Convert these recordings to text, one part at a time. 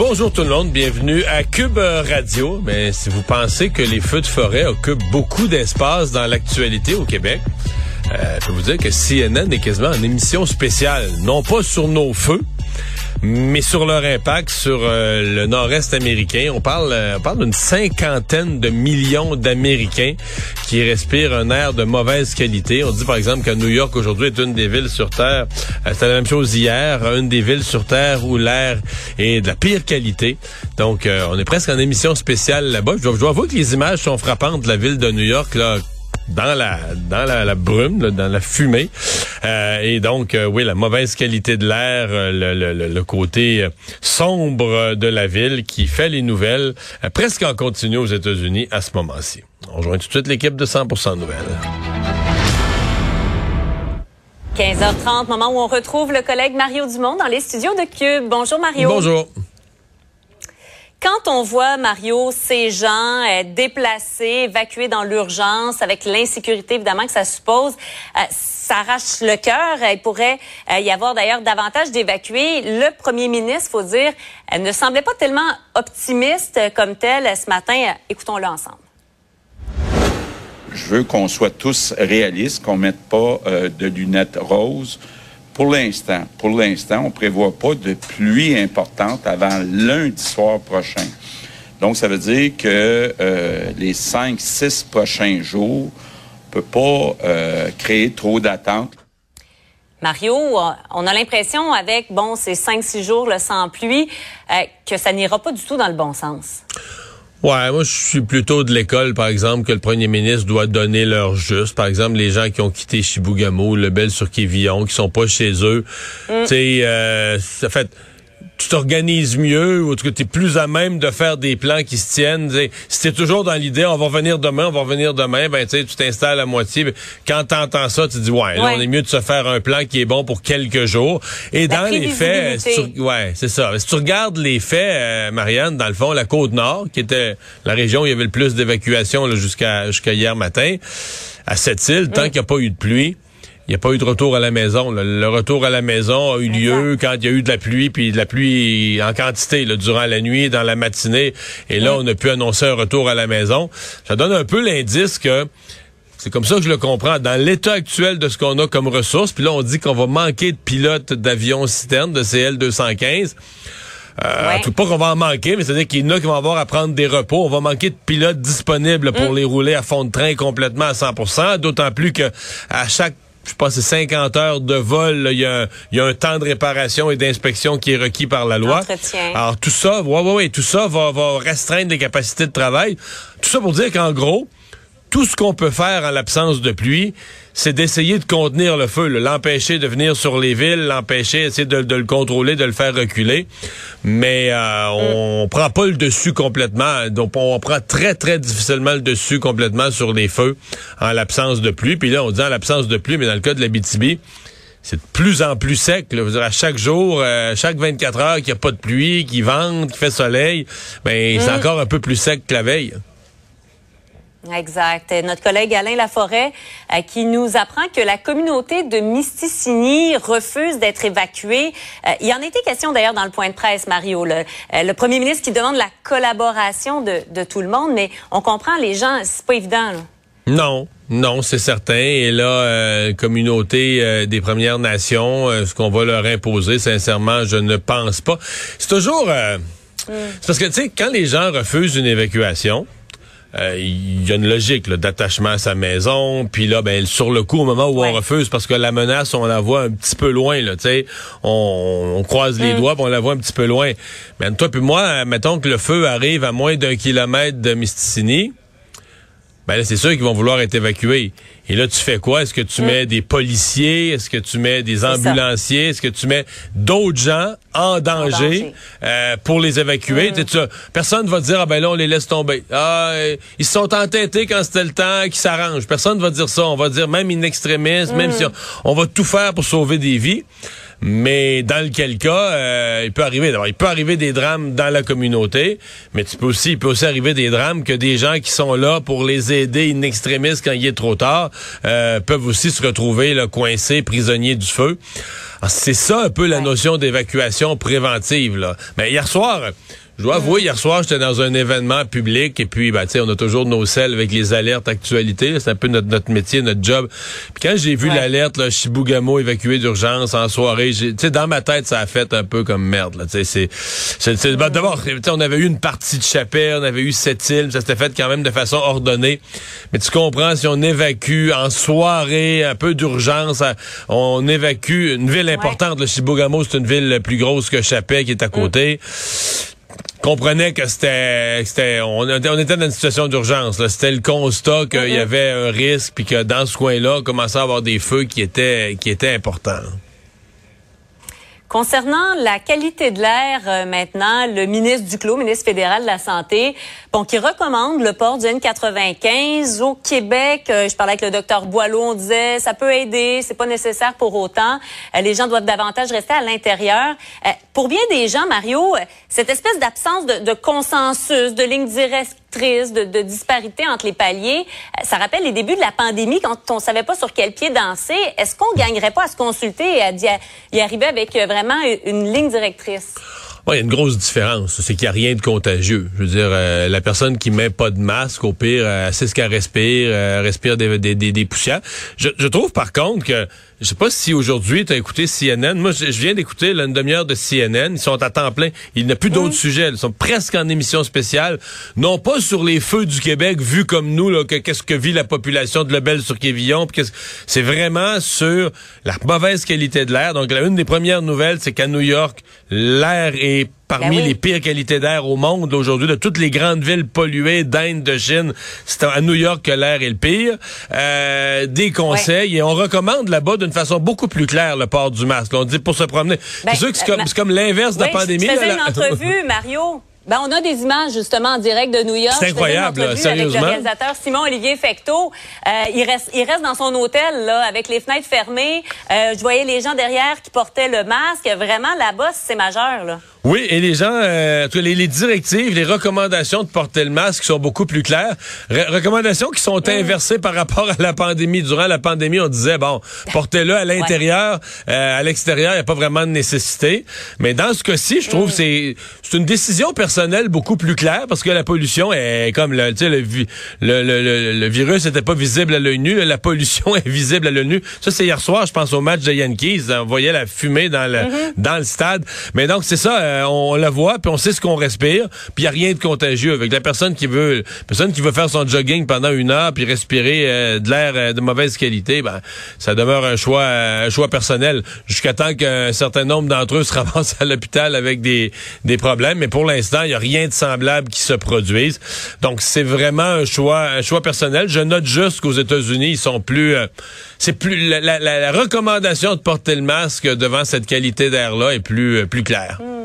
Bonjour tout le monde, bienvenue à Cube Radio. Mais si vous pensez que les feux de forêt occupent beaucoup d'espace dans l'actualité au Québec, euh, je peux vous dire que CNN est quasiment en émission spéciale, non pas sur nos feux, mais sur leur impact sur euh, le nord-est américain. On parle, euh, d'une cinquantaine de millions d'Américains qui respirent un air de mauvaise qualité. On dit par exemple que New York aujourd'hui est une des villes sur Terre. Euh, C'était la même chose hier, une des villes sur Terre où l'air est de la pire qualité. Donc on est presque en émission spéciale là-bas. Je dois, je dois avouer que les images sont frappantes de la ville de New York là dans la dans la, la brume, là, dans la fumée. Euh, et donc, euh, oui, la mauvaise qualité de l'air, euh, le, le, le, côté sombre de la ville qui fait les nouvelles presque en continu aux États-Unis à ce moment-ci. On rejoint tout de suite l'équipe de 100% Nouvelles. 15h30, moment où on retrouve le collègue Mario Dumont dans les studios de Cube. Bonjour Mario. Bonjour. Quand on voit, Mario, ces gens euh, déplacés, évacués dans l'urgence, avec l'insécurité évidemment que ça suppose, euh, ça arrache le cœur. Il pourrait euh, y avoir d'ailleurs davantage d'évacués. Le premier ministre, faut dire, ne semblait pas tellement optimiste comme tel ce matin. Écoutons-le ensemble. Je veux qu'on soit tous réalistes, qu'on mette pas de lunettes roses. Pour l'instant, pour l'instant, on prévoit pas de pluie importante avant lundi soir prochain. Donc, ça veut dire que euh, les cinq, six prochains jours ne peut pas euh, créer trop d'attentes. Mario, on a l'impression avec bon ces cinq, six jours le sans pluie euh, que ça n'ira pas du tout dans le bon sens. Ouais, moi je suis plutôt de l'école, par exemple, que le premier ministre doit donner leur juste. Par exemple, les gens qui ont quitté Chibougamau, le Bel sur Quévillon, qui sont pas chez eux. Tu sais, euh, ça fait tu t'organises mieux ou tu es plus à même de faire des plans qui se tiennent. si t'es toujours dans l'idée, on va revenir demain, on va revenir demain, ben tu t'installes à moitié. Quand t'entends ça, tu dis ouais, là, on est mieux de se faire un plan qui est bon pour quelques jours. Et dans les faits, ouais, c'est ça. Si tu regardes les faits, euh, Marianne, dans le fond, la côte nord, qui était la région où il y avait le plus d'évacuation jusqu'à jusqu'à hier matin, à cette île, tant qu'il n'y a pas eu de pluie n'y a pas eu de retour à la maison. Le retour à la maison a eu lieu quand il y a eu de la pluie, puis de la pluie en quantité durant la nuit, dans la matinée. Et là, on a pu annoncer un retour à la maison. Ça donne un peu l'indice que c'est comme ça que je le comprends. Dans l'état actuel de ce qu'on a comme ressources, puis là, on dit qu'on va manquer de pilotes d'avions citernes, de CL-215. Euh, Tout pas qu'on va en manquer, mais c'est-à-dire qu'il y en a qui vont avoir à prendre des repos. On va manquer de pilotes disponibles pour mm. les rouler à fond de train complètement à 100% d'autant plus que à chaque je pense c'est 50 heures de vol, il y, a, un temps de réparation et d'inspection qui est requis par la loi. Alors tout ça, ouais, ouais, ouais, tout ça va, va restreindre les capacités de travail. Tout ça pour dire qu'en gros, tout ce qu'on peut faire en l'absence de pluie, c'est d'essayer de contenir le feu, l'empêcher de venir sur les villes, l'empêcher, essayer de, le contrôler, de le faire reculer. Mais euh, on, prend pas le dessus complètement. Donc on prend très très difficilement le dessus complètement sur les feux en l'absence de pluie. Puis là on dit en l'absence de pluie, mais dans le cas de la BTB, c'est de plus en plus sec. Là. Dire, à chaque jour, euh, chaque 24 heures qu'il n'y a pas de pluie, qu'il vente, qu'il fait soleil, ben c'est mm. encore un peu plus sec que la veille. Exact. Notre collègue Alain Laforêt euh, qui nous apprend que la communauté de Mysticini refuse d'être évacuée. Euh, il y en était question d'ailleurs dans le point de presse, Mario. Le, euh, le premier ministre qui demande la collaboration de, de, tout le monde, mais on comprend les gens, c'est pas évident. Là. Non, non, c'est certain. Et là, communauté des Premières Nations, ce qu'on va leur imposer, sincèrement, je ne pense pas. C'est toujours... Mm. C'est parce que, tu sais, quand les gens refusent une évacuation, euh, il y a une logique d'attachement à sa maison. Puis là, ben sur le coup, au moment où on refuse, parce que la menace, on la voit un petit peu loin. Là, on, on croise les mm. doigts, on la voit un petit peu loin. Mais toi puis moi, mettons que le feu arrive à moins d'un kilomètre de Mysticini. Ben là, c'est sûr qu'ils vont vouloir être évacués. Et là, tu fais quoi? Est-ce que tu mm. mets des policiers? Est-ce que tu mets des ambulanciers? Est-ce que tu mets d'autres gens en danger, euh, pour les évacuer? Mm. Tu, personne va dire, ah ben là, on les laisse tomber. Ah, ils se sont entêtés quand c'était le temps qu'ils s'arrangent. Personne va dire ça. On va dire, même in extremis, même mm. si on va tout faire pour sauver des vies. Mais dans lequel cas, euh, il peut arriver. il peut arriver des drames dans la communauté, mais tu peux aussi, il peut aussi arriver des drames que des gens qui sont là pour les aider in extremis quand il est trop tard euh, peuvent aussi se retrouver là, coincés, prisonniers du feu. C'est ça un peu la notion d'évacuation préventive. Là. Mais hier soir, je dois avouer, hier soir, j'étais dans un événement public et puis, ben, tu sais, on a toujours nos selles avec les alertes actualités. C'est un peu notre, notre métier, notre job. Puis quand j'ai vu l'alerte, là, Chibougamau évacué d'urgence en soirée, tu sais, dans ma tête, ça a fait un peu comme merde, là. Tu sais, c'est, ben, d'abord, on avait eu une partie de chapelle, on avait eu sept îles, ça s'était fait quand même de façon ordonnée. Mais tu comprends, si on évacue en soirée, un peu d'urgence, on évacue une ville importante, le Chibougamau, c'est une ville plus grosse que Chapelle qui est à côté comprenait que c'était, c'était, on, était dans une situation d'urgence. C'était le constat qu'il y mm-hmm. avait un risque, puis que dans ce coin-là, on commençait à avoir des feux qui étaient, qui étaient importants. Concernant la qualité de l'air, euh, maintenant, le ministre Duclos, ministre fédéral de la Santé, bon, qui recommande le port du N95 au Québec. Euh, je parlais avec le docteur Boileau, on disait ça peut aider, c'est pas nécessaire pour autant. Euh, les gens doivent davantage rester à l'intérieur. pour bien des gens, Mario, cette espèce d'absence de, de, consensus, de ligne directe de, de disparité entre les paliers. Euh, ça rappelle les débuts de la pandémie quand on savait pas sur quel pied danser. Est-ce qu'on gagnerait pas à se consulter et à y arriver avec euh, vraiment une ligne directrice? il y a une grosse différence. C'est qu'il n'y a rien de contagieux. Je veux dire, euh, la personne qui met pas de masque, au pire, euh, c'est ce qu'elle respire, respire des, des, des, poussières. Je, je, trouve par contre que je sais pas si aujourd'hui tu as écouté CNN. Moi, je, viens d'écouter une demi-heure de CNN. Ils sont à temps plein. Il n'y a plus d'autres sujets. Ils sont presque en émission spéciale. Non pas sur les feux du Québec, vus comme nous, là, qu'est-ce que vit la population de Lebel sur Quévillon. C'est vraiment sur la mauvaise qualité de l'air. Donc, la, une des premières nouvelles, c'est qu'à New York, l'air est parmi ben les pires qualités d'air au monde aujourd'hui, de toutes les grandes villes polluées d'Inde, de Chine, c'est à New York que l'air est le pire. Euh, des conseils et on recommande là-bas d'une façon beaucoup plus claire le port du masque. on dit pour se promener. c'est ben, sûr que c'est comme, comme l'inverse de la pandémie. Je faisais une entrevue, Mario. Ben, on a des images justement en direct de New York. C'est incroyable, sérieusement. Avec le réalisateur Simon Olivier Fecteau. Euh, il reste, il reste dans son hôtel là, avec les fenêtres fermées. Euh, je voyais les gens derrière qui portaient le masque. Vraiment, là-bas, c'est majeur. Là. Oui, et les gens, euh, les, les, directives, les recommandations de porter le masque sont beaucoup plus claires. recommandations qui sont mm. inversées par rapport à la pandémie. Durant la pandémie, on disait, bon, portez-le à l'intérieur, euh, à l'extérieur, il n'y a pas vraiment de nécessité. Mais dans ce cas-ci, je trouve mm. c'est c'est une décision personnelle beaucoup plus claire parce que la pollution est comme le, le, le, le, le virus n'était pas visible à l'œil nu, la pollution est visible à l'œil nu. Ça, c'est hier soir, je pense au match de Yankees, on voyait la fumée dans le, mm-hmm. dans le stade. Mais donc, c'est ça euh, on la voit, puis on sait ce qu'on respire, puis il n'y a rien de contagieux. Avec la personne qui veut personne qui veut faire son jogging pendant une heure puis respirer euh, de l'air euh, de mauvaise qualité, ben ça demeure un choix un choix personnel jusqu'à temps qu'un certain nombre d'entre eux se ramassent à l'hôpital avec des, des problèmes. Mais pour l'instant, il n'y a rien de semblable qui se produise. Donc c'est vraiment un choix un choix personnel. Je note juste qu'aux États-Unis, ils sont plus c'est plus la, recommandation de porter le masque devant cette qualité d'air là est plus plus claire. Hmm.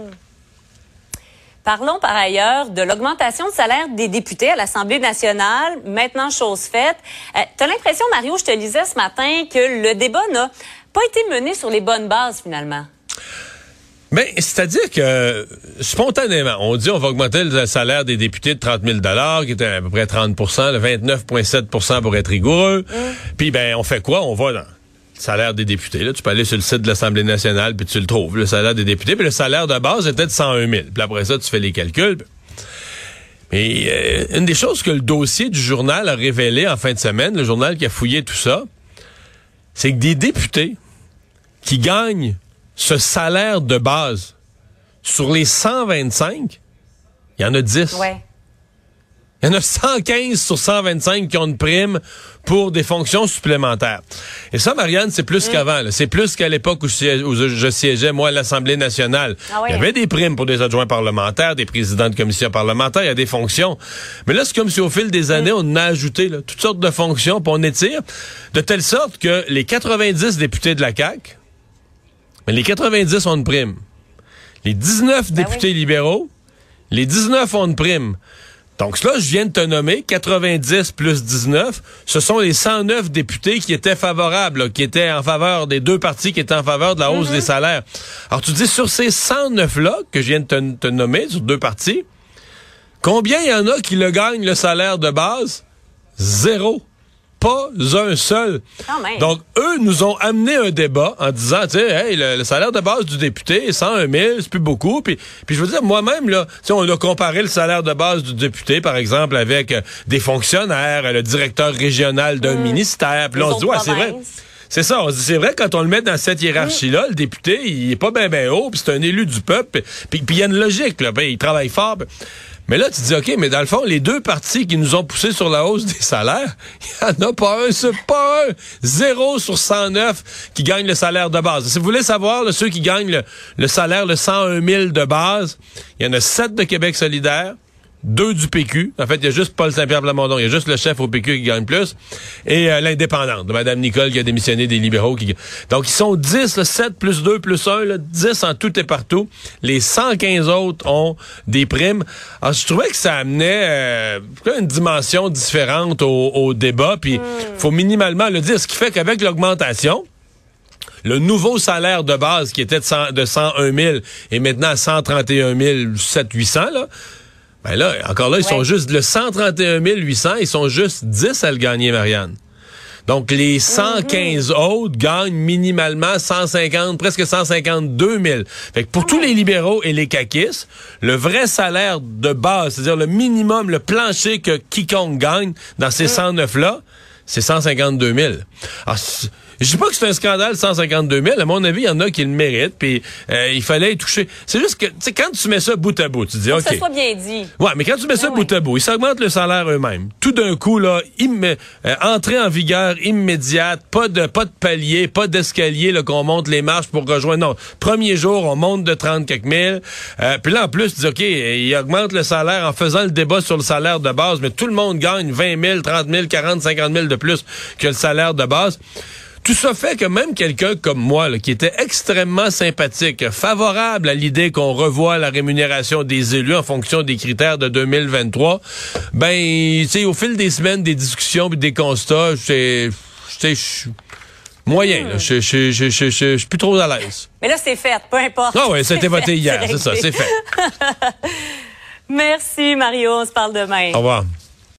Parlons par ailleurs de l'augmentation de salaire des députés à l'Assemblée nationale. Maintenant, chose faite. Euh, tu as l'impression, Mario, je te lisais ce matin, que le débat n'a pas été mené sur les bonnes bases finalement. Mais ben, c'est-à-dire que spontanément, on dit on va augmenter le salaire des députés de 30 000 qui était à peu près 30 le 29,7% pour être rigoureux. Mmh. Puis ben on fait quoi? On va dans salaire des députés. Là, tu peux aller sur le site de l'Assemblée nationale, puis tu le trouves, le salaire des députés. Puis le salaire de base était de 101 000. Puis après ça, tu fais les calculs. Mais euh, une des choses que le dossier du journal a révélé en fin de semaine, le journal qui a fouillé tout ça, c'est que des députés qui gagnent ce salaire de base sur les 125, il y en a 10. Ouais. Il y en a 115 sur 125 qui ont une prime pour des fonctions supplémentaires. Et ça, Marianne, c'est plus qu'avant. C'est plus qu'à l'époque où, je siégeais, moi, à l'Assemblée nationale. Ah oui. Il y avait des primes pour des adjoints parlementaires, des présidents de commissions parlementaires, il y a des fonctions. Mais là, c'est comme si au fil des années, on a ajouté là, toutes sortes de fonctions, puis on étire, de telle sorte que les 90 députés de la CAQ, mais les 90 ont une prime. Les 19 Ben députés oui. libéraux, les 19 ont une prime. Donc là, je viens de te nommer 90 plus 19. Ce sont les 109 députés qui étaient favorables, là, qui étaient en faveur des deux partis qui étaient en faveur de la hausse des salaires. Alors tu dis sur ces 109-là que je viens de te, te nommer, sur deux partis, combien il y en a qui le gagnent le salaire de base? Zéro. Pas un seul. Donc, eux nous ont amené un débat en disant, tu sais, hey, le, le salaire de base du député, 101 000, c'est plus beaucoup. Puis, puis je veux dire, moi-même, là, tu sais, on a comparé le salaire de base du député, par exemple, avec euh, des fonctionnaires, le directeur régional d'un ministère. Puis là, on se dit, ouais, c'est vrai. C'est ça, on se dit, c'est vrai, quand on le met dans cette hiérarchie-là, le député, il est pas bien ben haut, puis c'est un élu du peuple, puis puis il y a une logique, là, ben, il travaille fort. puis- Mais là, tu dis, OK, mais dans le fond, les deux partis qui nous ont poussé sur la hausse des salaires, il n'y en a pas un, c'est pas un. Zéro sur 109 qui gagnent le salaire de base. Si vous voulez savoir, ceux qui gagnent le, le salaire, le 101 000 de base, il y en a sept de Québec solidaire, deux du PQ. En fait, il y a juste Paul Saint-Pierre Plamondon. Il y a juste le chef au PQ qui gagne plus. Et euh, l'indépendante, de Mme Nicole, qui a démissionné des libéraux. Qui... Donc, ils sont 10, là, 7 plus 2 plus 1, là, 10 en tout et partout. Les 115 autres ont des primes. Alors, je trouvais que ça amenait euh, une dimension différente au, au débat. Puis, faut minimalement le dire. Ce qui fait qu'avec l'augmentation, le nouveau salaire de base qui était de, 100 de 101 000 est maintenant à 131 700 là. Ben là, encore là, ils sont juste le 131 800, ils sont juste 10 à le gagner, Marianne. Donc, les 115 autres gagnent minimalement 150, presque 152 000. Fait que pour tous les libéraux et les caquistes, le vrai salaire de base, c'est-à-dire le minimum, le plancher que quiconque gagne dans ces 109-là, c'est 152 000. Alors, c- je dis pas que c'est un scandale 152 000. À mon avis, il y en a qui le méritent. Puis euh, il fallait y toucher. C'est juste que, tu sais, quand tu mets ça bout à bout, tu dis, Que OK. ce soit bien dit. Ouais, mais quand tu mets ça Ah bout à bout, ils s'augmentent le salaire eux-mêmes. Tout d'un coup, là, euh, entrée en vigueur immédiate, pas de pas de palier, pas d'escalier là, qu'on monte les marches pour rejoindre. Non, premier jour, on monte de 30 quelques mille. Euh, Puis là, en plus, tu dis, OK, ils augmentent le salaire en faisant le débat sur le salaire de base, mais tout le monde gagne 20 000, 30 000, 40, 50 000 de plus que le salaire de base. Tout ça fait que même quelqu'un comme moi, là, qui était extrêmement sympathique, favorable à l'idée qu'on revoie la rémunération des élus en fonction des critères de 2023, ben, tu sais, au fil des semaines, des discussions puis des constats, suis moyen, là. Je je- je- je- je- je- je suis plus trop à l'aise. Mais là, c'est fait, peu importe. Ah a été voté hier, c'est ça, c'est fait. Merci, Mario. On se parle demain. Au revoir.